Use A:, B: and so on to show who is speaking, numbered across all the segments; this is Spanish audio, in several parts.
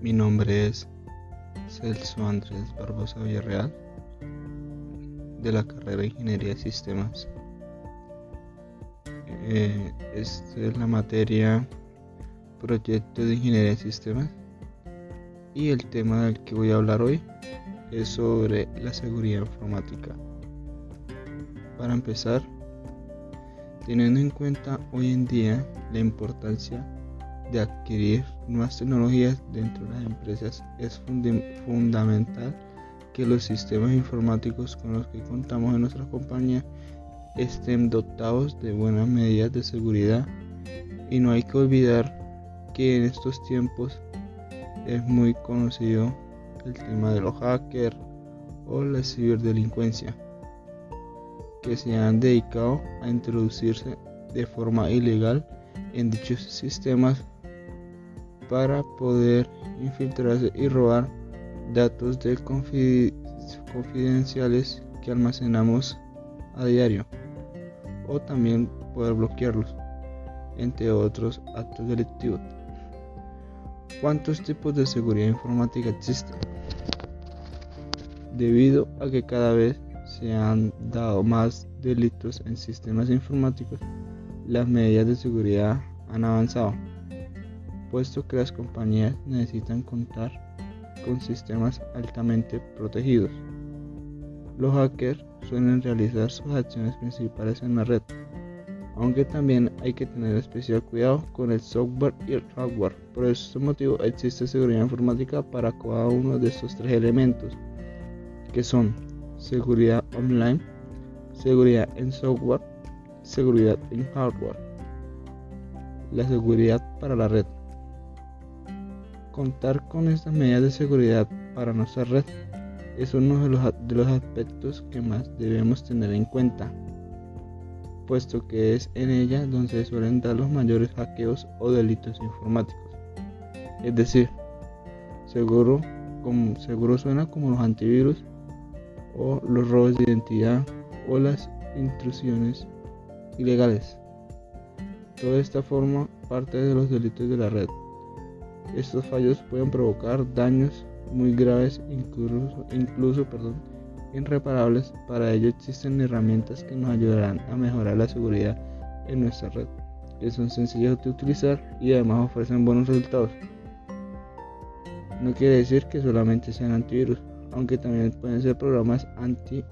A: Mi nombre es Celso Andrés Barbosa Villarreal de la carrera de Ingeniería de Sistemas. Eh, esta es la materia Proyecto de Ingeniería de Sistemas y el tema del que voy a hablar hoy es sobre la seguridad informática. Para empezar, teniendo en cuenta hoy en día la importancia de adquirir nuevas tecnologías dentro de las empresas, es fundamental que los sistemas informáticos con los que contamos en nuestra compañía estén dotados de buenas medidas de seguridad. Y no hay que olvidar que en estos tiempos es muy conocido el tema de los hackers o la ciberdelincuencia que se han dedicado a introducirse de forma ilegal en dichos sistemas para poder infiltrarse y robar datos de confidenciales que almacenamos a diario o también poder bloquearlos entre otros actos delictivos. ¿Cuántos tipos de seguridad informática existen? Debido a que cada vez se han dado más delitos en sistemas informáticos, las medidas de seguridad han avanzado, puesto que las compañías necesitan contar con sistemas altamente protegidos. Los hackers suelen realizar sus acciones principales en la red, aunque también hay que tener especial cuidado con el software y el hardware. Por este motivo existe seguridad informática para cada uno de estos tres elementos, que son seguridad online, seguridad en software, seguridad en hardware. La seguridad para la red. Contar con estas medidas de seguridad para nuestra red es uno de los, aspectos que más debemos tener en cuenta puesto que es en ella donde se suelen dar los mayores hackeos o delitos informáticos. Es decir, seguro, como, seguro suena como los antivirus o los robos de identidad o las intrusiones ilegales. Toda esta forma parte de los delitos de la red. Estos fallos pueden provocar daños muy graves, incluso, incluso perdón, irreparables, para ello existen herramientas que nos ayudarán a mejorar la seguridad en nuestra red, son sencillas de utilizar y además ofrecen buenos resultados. No quiere decir que solamente sean antivirus, aunque también pueden ser programas anti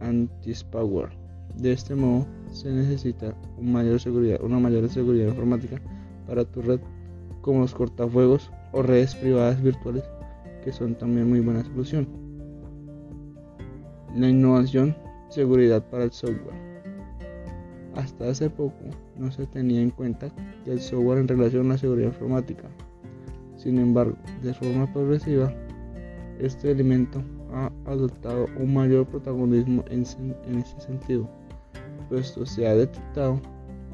A: anti-spyware. De este modo, se necesita una mayor seguridad informática para tu red, como los cortafuegos o redes privadas virtuales, que son también muy buena solución. La innovación, seguridad para el software. Hasta hace poco no se tenía en cuenta que el software en relación a la seguridad informática. Sin embargo, de forma progresiva, este elemento ha adoptado un mayor protagonismo en, en ese sentido, puesto se ha detectado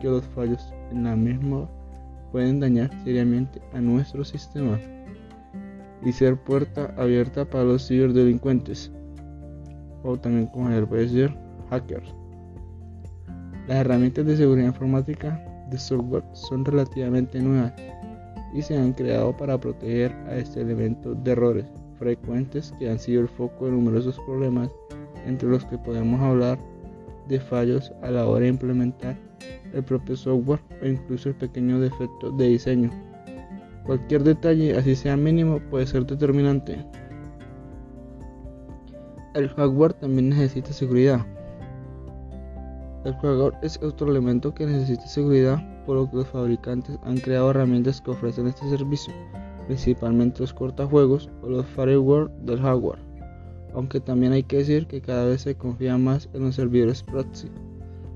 A: que los fallos en la misma pueden dañar seriamente a nuestro sistema y ser puerta abierta para los ciberdelincuentes o también como se puede decir hackers. Las herramientas de seguridad informática de software son relativamente nuevas y se han creado para proteger a este elemento de errores frecuentes que han sido el foco de numerosos problemas entre los que podemos hablar de fallos a la hora de implementar el propio software o incluso el pequeño defecto de diseño. Cualquier detalle, así sea mínimo, puede ser determinante. El hardware también necesita seguridad. El hardware es otro elemento que necesita seguridad, por lo que los fabricantes han creado herramientas que ofrecen este servicio, principalmente los cortajuegos o los firewall del hardware. Aunque también hay que decir que cada vez se confía más en los servidores proxy.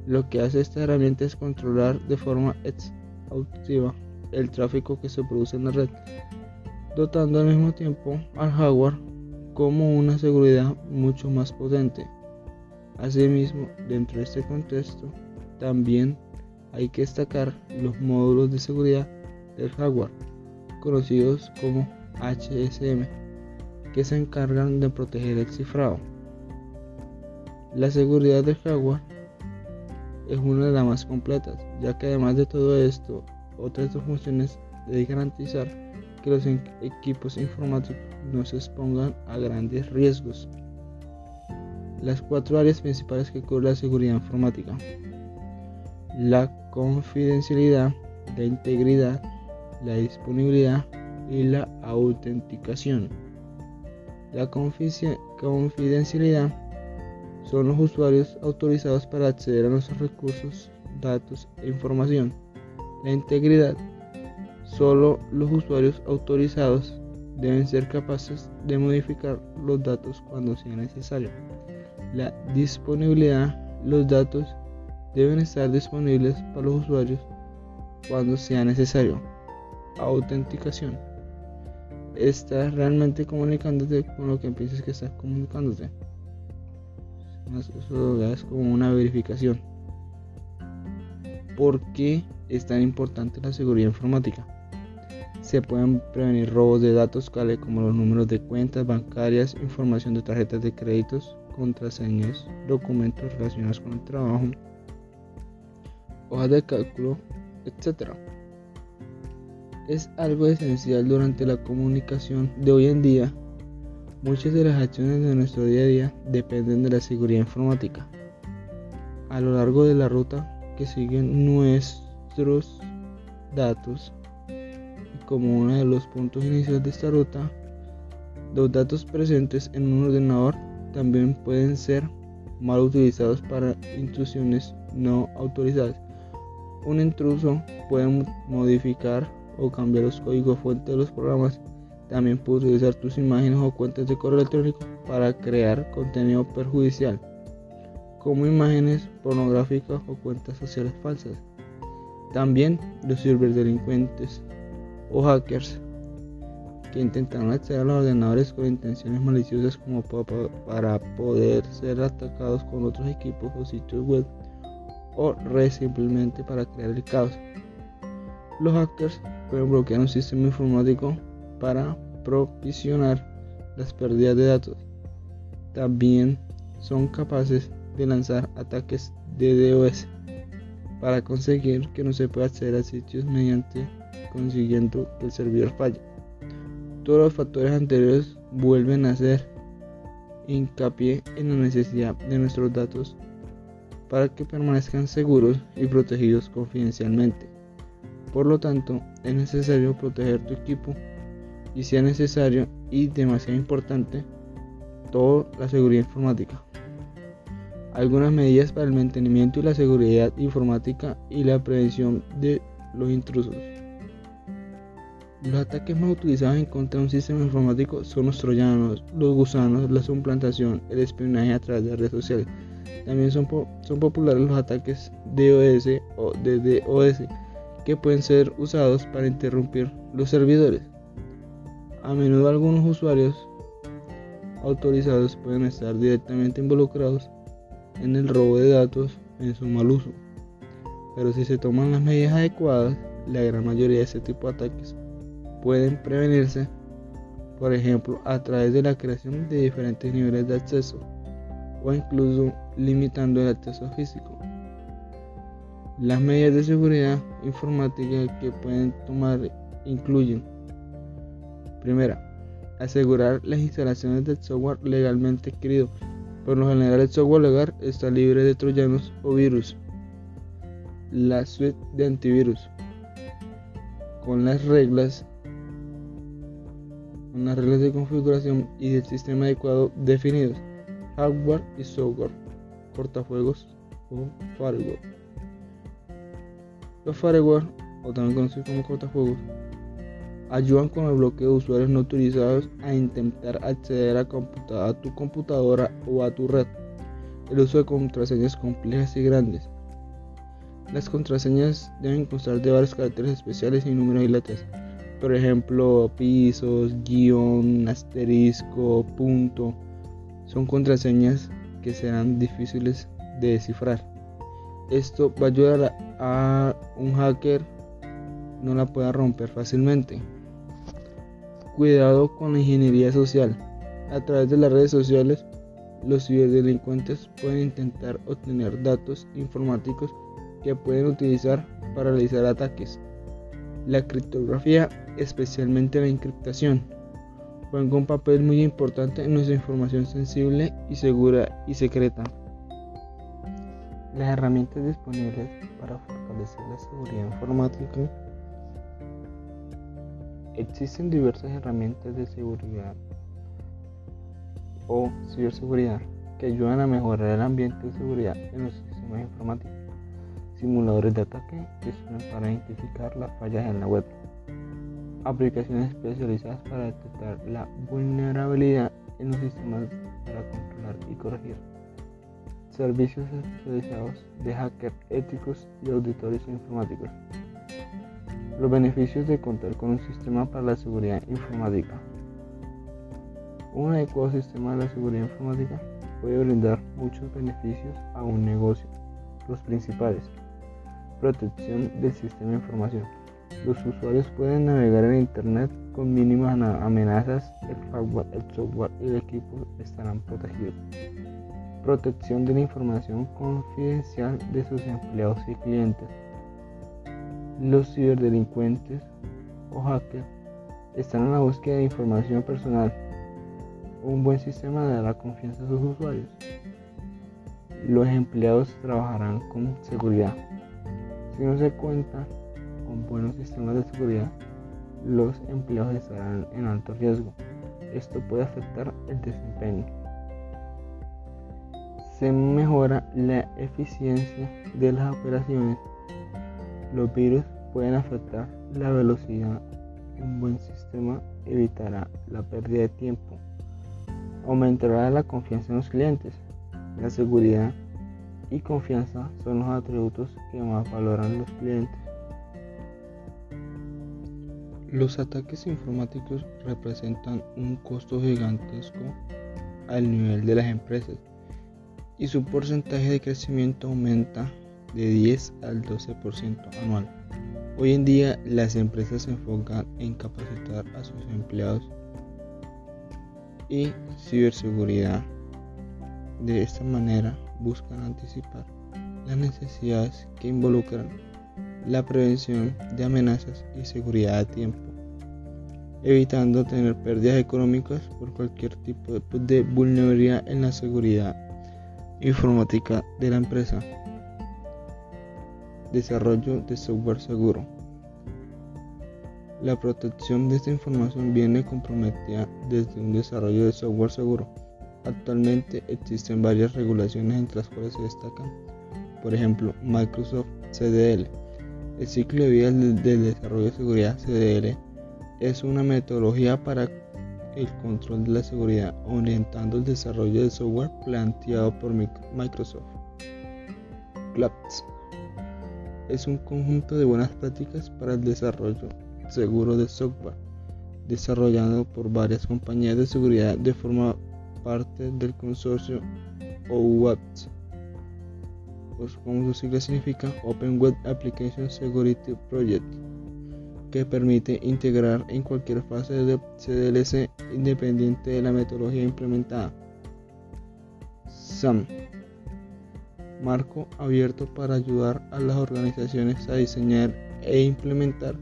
A: Lo que hace esta herramienta es controlar de forma exhaustiva el tráfico que se produce en la red, dotando al mismo tiempo al hardware como una seguridad mucho más potente. Asimismo, dentro de este contexto, también hay que destacar los módulos de seguridad del hardware, conocidos como HSM, que se encargan de proteger el cifrado. La seguridad del hardware es una de las más completas, ya que además de todo esto, otras dos funciones deben garantizar que los equipos informáticos no se expongan a grandes riesgos. Las cuatro áreas principales que cubre la seguridad informática. La confidencialidad, la integridad, la disponibilidad y la autenticación. La confidencialidad son los usuarios autorizados para acceder a nuestros recursos, datos e información. La integridad. Solo los usuarios autorizados deben ser capaces de modificar los datos cuando sea necesario. La disponibilidad. Los datos deben estar disponibles para los usuarios cuando sea necesario. Autenticación. Estás realmente comunicándote con lo que piensas que estás comunicándote. Eso es como una verificación. ¿Por qué es tan importante la seguridad informática? Se pueden prevenir robos de datos tales como los números de cuentas bancarias, información de tarjetas de créditos, contraseñas, documentos relacionados con el trabajo, hojas de cálculo, etc. Es algo esencial durante la comunicación de hoy en día Muchas de las acciones de nuestro día a día dependen de la seguridad informática. A lo largo de la ruta que siguen nuestros datos, como uno de los puntos iniciales de esta ruta, los datos presentes en un ordenador también pueden ser mal utilizados para intrusiones no autorizadas. Un intruso puede modificar o cambiar los códigos fuente de los programas también puedes utilizar tus imágenes o cuentas de correo electrónico para crear contenido perjudicial, como imágenes pornográficas o cuentas sociales falsas. También los ciberdelincuentes o hackers que intentaron acceder a los ordenadores con intenciones maliciosas como para poder ser atacados con otros equipos o sitios web o redes simplemente para crear el caos. Los hackers pueden bloquear un sistema informático para propicionar las pérdidas de datos. También son capaces de lanzar ataques de DOS para conseguir que no se pueda acceder a sitios mediante consiguiendo que el servidor falle. Todos los factores anteriores vuelven a hacer hincapié en la necesidad de nuestros datos para que permanezcan seguros y protegidos confidencialmente. Por lo tanto, es necesario proteger tu equipo y sea necesario y demasiado importante toda la seguridad informática. Algunas medidas para el mantenimiento y la seguridad informática y la prevención de los intrusos. Los ataques más utilizados en contra de un sistema informático son los troyanos, los gusanos, la suplantación, el espionaje a través de redes sociales. También son, son populares los ataques DOS o DDoS que pueden ser usados para interrumpir los servidores. A menudo algunos usuarios autorizados pueden estar directamente involucrados en el robo de datos en su mal uso. Pero si se toman las medidas adecuadas, la gran mayoría de este tipo de ataques pueden prevenirse, por ejemplo, a través de la creación de diferentes niveles de acceso o incluso limitando el acceso físico. Las medidas de seguridad informática que pueden tomar incluyen Primera, asegurar las instalaciones del software legalmente adquirido. Por lo general el software legal está libre de troyanos o virus. La suite de antivirus con las reglas con las reglas de configuración y del sistema adecuado definidos, hardware y software, cortafuegos o firewall. Los firewall, o también conocidos como cortafuegos, ayudan con el bloqueo de usuarios no autorizados a intentar acceder a, tu computadora o a tu red. El uso de contraseñas complejas y grandes. Las contraseñas deben constar de varios caracteres especiales y números y letras. Por ejemplo, pisos, guion, asterisco, punto. Son contraseñas que serán difíciles de descifrar. Esto va a ayudar a un hacker no la pueda romper fácilmente. Cuidado con la ingeniería social. A través de las redes sociales, los ciberdelincuentes pueden intentar obtener datos informáticos que pueden utilizar para realizar ataques. La criptografía, especialmente la encriptación, juega un papel muy importante en nuestra información sensible y segura y secreta. Las herramientas disponibles para fortalecer la seguridad informática Existen diversas herramientas de seguridad o ciberseguridad que ayudan a mejorar el ambiente de seguridad en los sistemas informáticos. Simuladores de ataque que sirven para identificar las fallas en la web. Aplicaciones especializadas para detectar la vulnerabilidad en los sistemas para controlar y corregir. Servicios especializados de hackers éticos y auditores informáticos. Los beneficios de contar con un sistema para la seguridad informática. Un adecuado sistema de la seguridad informática puede brindar muchos beneficios a un negocio. Los principales. Protección del sistema de información. Los usuarios pueden navegar en Internet con mínimas amenazas, el hardware, el software y el equipo estarán protegidos. Protección de la información confidencial de sus empleados y clientes los ciberdelincuentes o hackers están en la búsqueda de información personal. Un buen sistema dará confianza a sus usuarios. Los empleados trabajarán con seguridad. Si no se cuenta con buenos sistemas de seguridad, los empleados estarán en alto riesgo. Esto puede afectar el desempeño. Se mejora la eficiencia de las operaciones los virus pueden afectar la velocidad. Un buen sistema evitará la pérdida de tiempo. Aumentará la confianza en los clientes. La seguridad y confianza son los atributos que más valoran los clientes. Los ataques informáticos representan un costo gigantesco al nivel de las empresas y su porcentaje de crecimiento aumenta de 10 al 12% anual. Hoy en día las empresas se enfocan en capacitar a sus empleados y ciberseguridad. De esta manera buscan anticipar las necesidades que involucran la prevención de amenazas y seguridad a tiempo, evitando tener pérdidas económicas por cualquier tipo de vulnerabilidad en la seguridad informática de la empresa. Desarrollo de software seguro. La protección de esta información viene comprometida desde un desarrollo de software seguro. Actualmente existen varias regulaciones entre las cuales se destacan, por ejemplo, Microsoft CDL. El ciclo de vida del desarrollo de seguridad CDL es una metodología para el control de la seguridad, orientando el desarrollo de software planteado por Microsoft. CLAPS es un conjunto de buenas prácticas para el desarrollo seguro de software, desarrollado por varias compañías de seguridad de forma parte del consorcio OWASP, pues como su sigla significa Open Web Application Security Project, que permite integrar en cualquier fase de CDLC independiente de la metodología implementada. SAM marco abierto para ayudar a las organizaciones a diseñar e implementar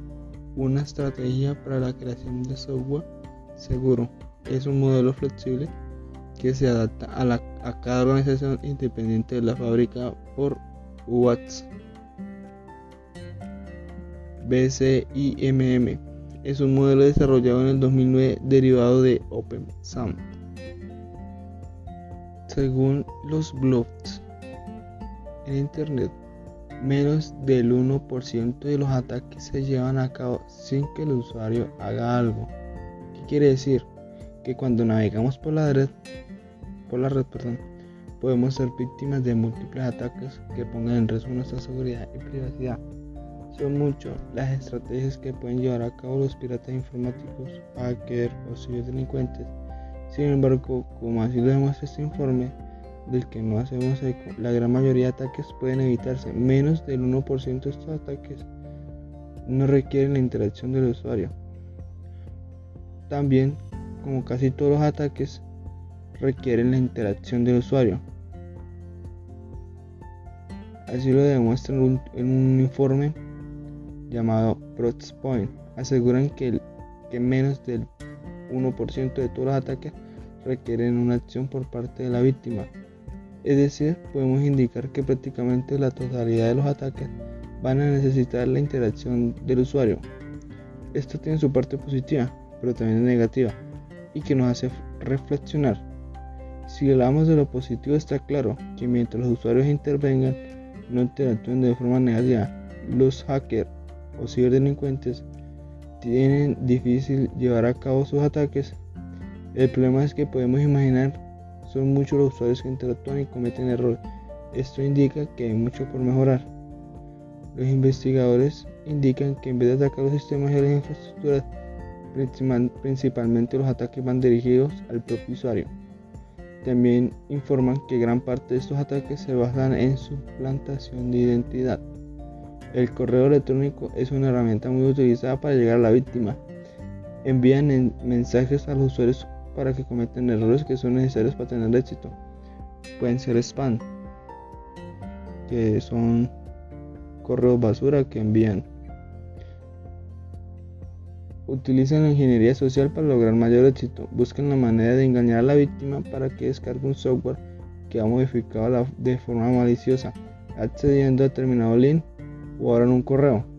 A: una estrategia para la creación de software seguro. Es un modelo flexible que se adapta a, cada organización independiente de la fábrica por Watts. BCIMM es un modelo desarrollado en el 2009 derivado de OpenSAM. Según los blogs en Internet, menos del 1% de los ataques se llevan a cabo sin que el usuario haga algo. ¿Qué quiere decir? Que cuando navegamos por la red, por la red perdón, podemos ser víctimas de múltiples ataques que pongan en riesgo nuestra seguridad y privacidad. Son muchas las estrategias que pueden llevar a cabo los piratas informáticos, hackers o ciberdelincuentes. Sin embargo, como así lo demuestra este informe, del que no hacemos eco, la gran mayoría de ataques pueden evitarse. Menos del 1% de estos ataques no requieren la interacción del usuario. También, como casi todos los ataques, requieren la interacción del usuario. Así lo demuestra en un, informe llamado Proxpoint aseguran que, que menos del 1% de todos los ataques requieren una acción por parte de la víctima. Es decir, podemos indicar que prácticamente la totalidad de los ataques van a necesitar la interacción del usuario. Esto tiene su parte positiva, pero también negativa, y que nos hace reflexionar. Si hablamos de lo positivo está claro que mientras los usuarios intervengan, no interactúen de forma negativa, los hackers o ciberdelincuentes tienen difícil llevar a cabo sus ataques. El problema es que podemos imaginar son muchos los usuarios que interactúan y cometen errores. Esto indica que hay mucho por mejorar. Los investigadores indican que en vez de atacar los sistemas y las infraestructuras, principalmente los ataques van dirigidos al propio usuario. También informan que gran parte de estos ataques se basan en suplantación de identidad. El correo electrónico es una herramienta muy utilizada para llegar a la víctima. Envían mensajes a los usuarios para que cometan errores que son necesarios para tener éxito. Pueden ser spam, que son correos basura que envían. Utilizan la ingeniería social para lograr mayor éxito. Buscan la manera de engañar a la víctima para que descargue un software que ha modificado de forma maliciosa, accediendo a determinado link o abran un correo.